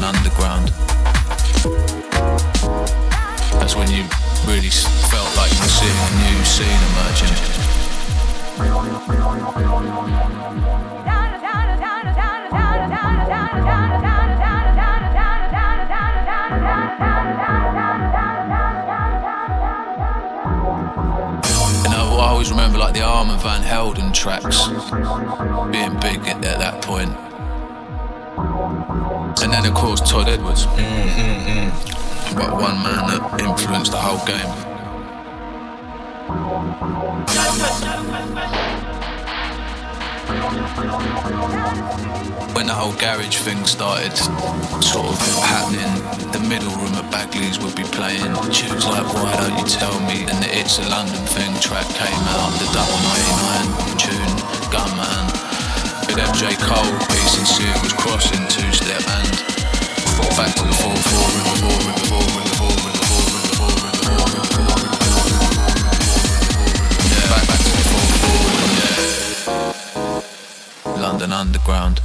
London Underground. That's when you really felt like you were seeing a new scene emerging. Know, I always remember like the Armand Van Helden tracks being big at, at that point. And then, of course, Todd Edwards. Mm, mm, mm. But one man that influenced the whole game. When the whole garage thing started sort of happening, the middle room at Bagley's would be playing tunes like Why Don't You Tell Me and the It's a London Thing track came out, the double 99 tune, Gunman. With MJ Cole, Be Sincere was crossing two step and back to the 4 4 in the 4 in the 4 in the 4 in the 4 in the 4 in the 4 in the 4 in the 4 Yeah, back, back to the 4 4 yeah. London Underground.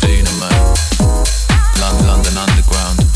Dynamo. London, London Underground.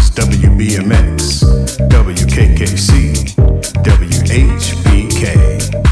stations WBMX, WKKC, WHBK.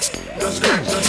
go.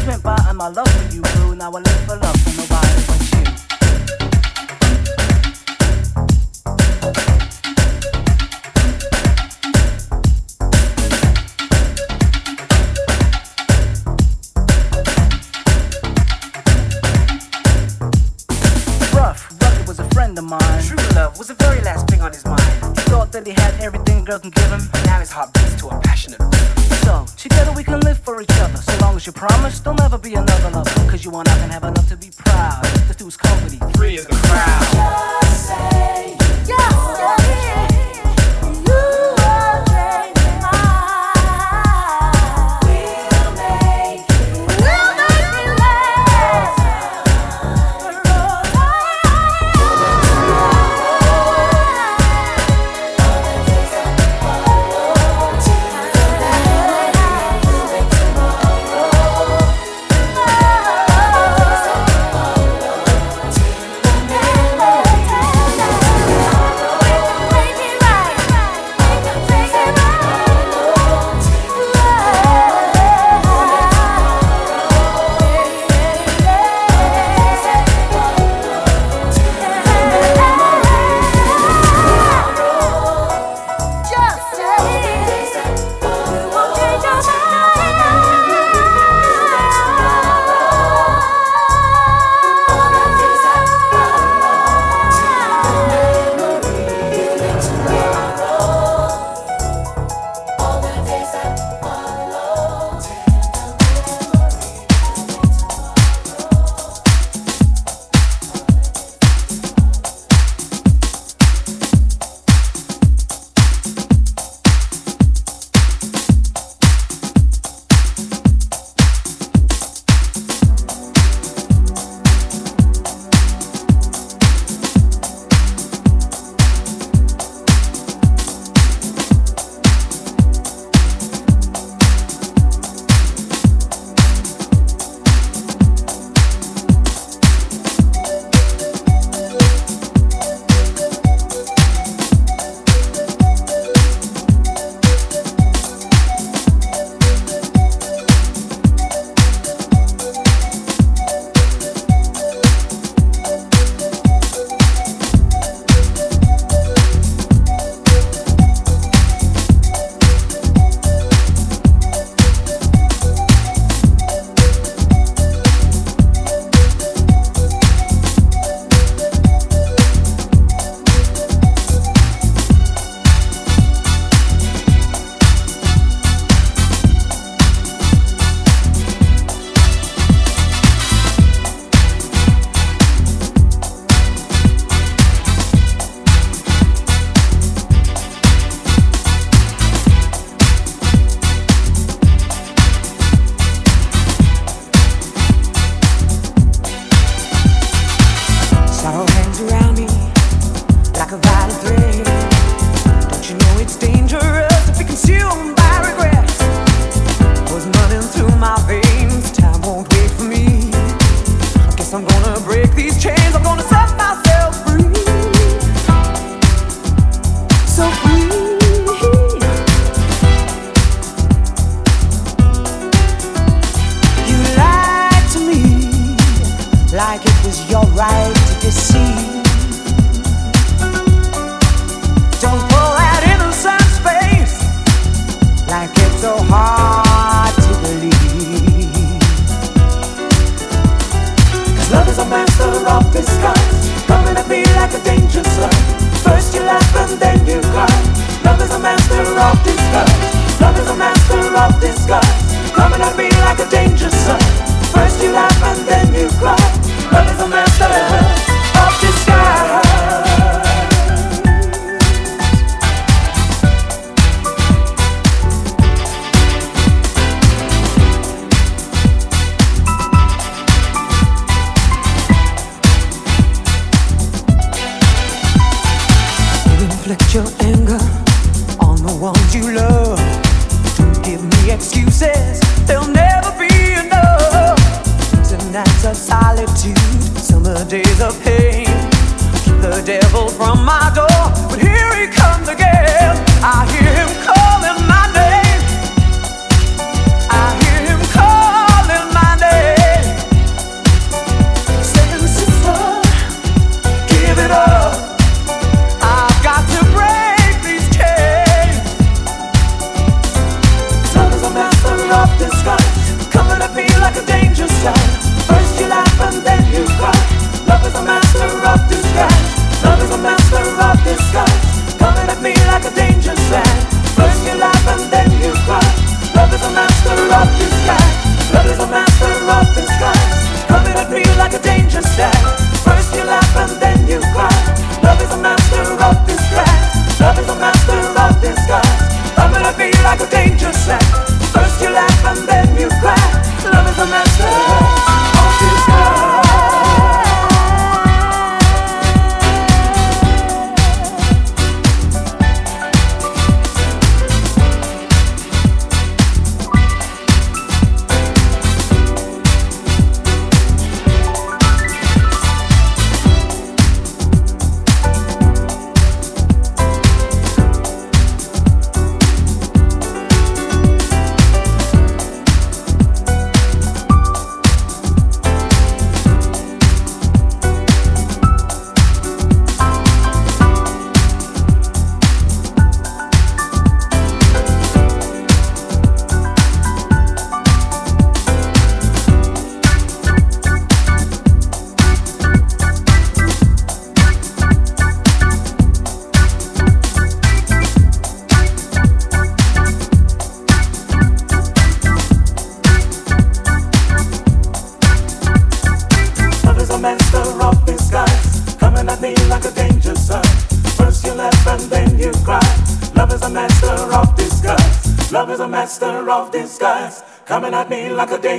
Days went by and my love for you grew. Now I live for love for nobody but you. mine. True love was the very last thing on his mind. He thought that he had everything a girl can give him, but now his heart beats to a passionate So, together we can live for each other. So long as you promise, there'll never be another lover. Cause you and I can have enough to be proud. This dude's company, free as the crowd. Just say, yes,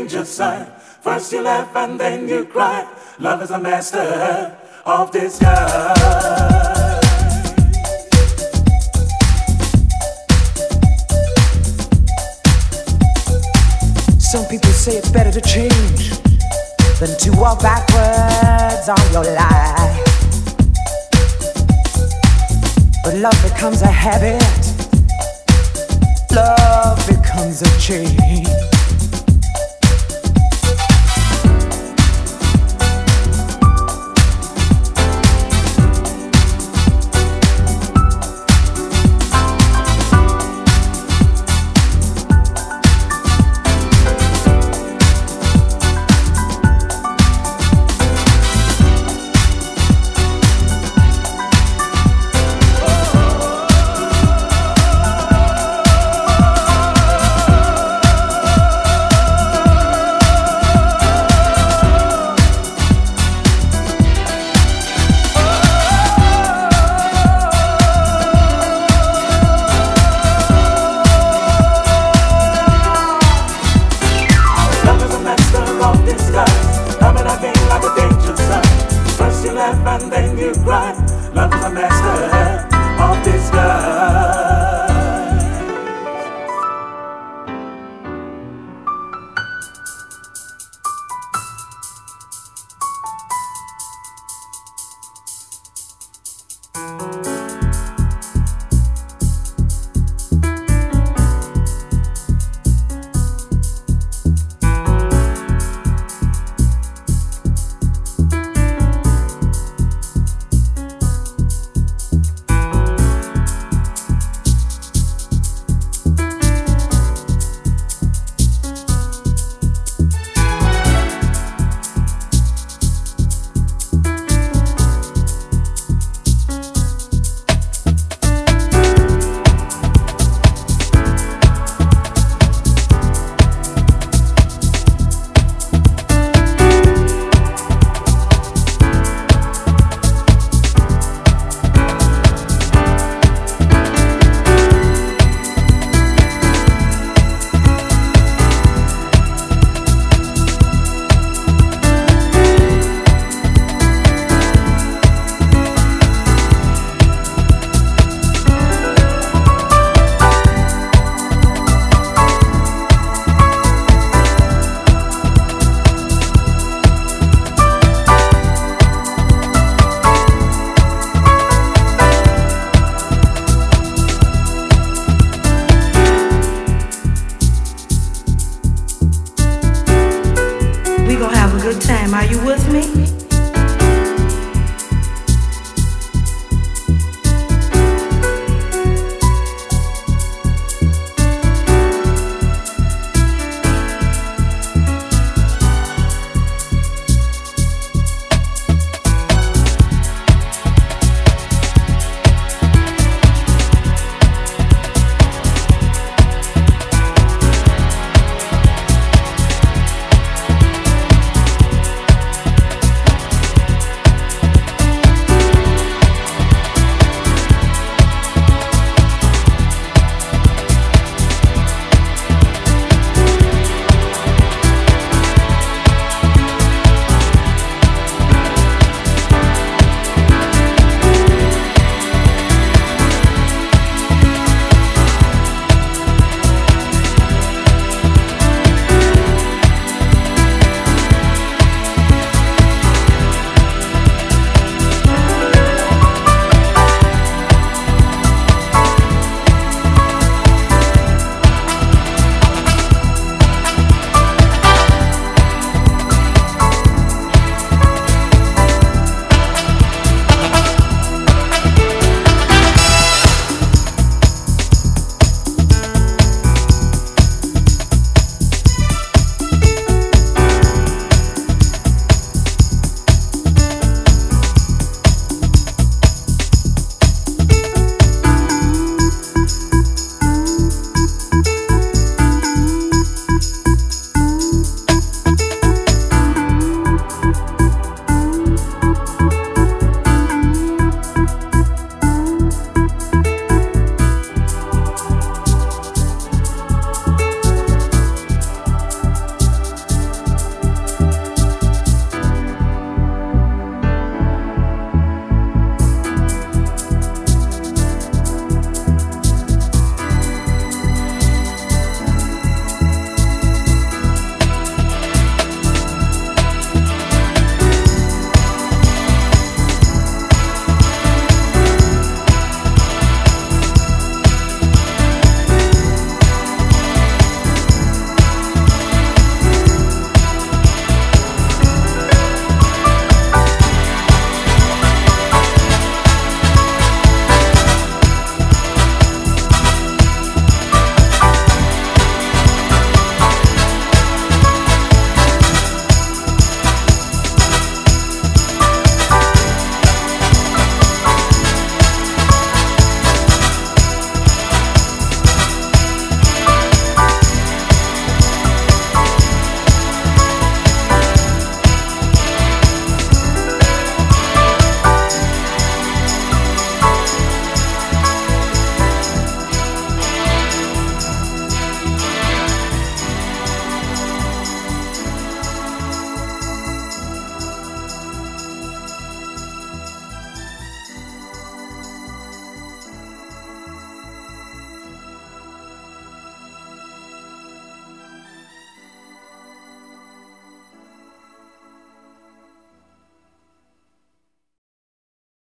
dangerous side. First you laugh and then you cry. Love is a master of disguise. Some people say it's better to change than to walk backwards on your life. But love becomes a habit, love becomes a change.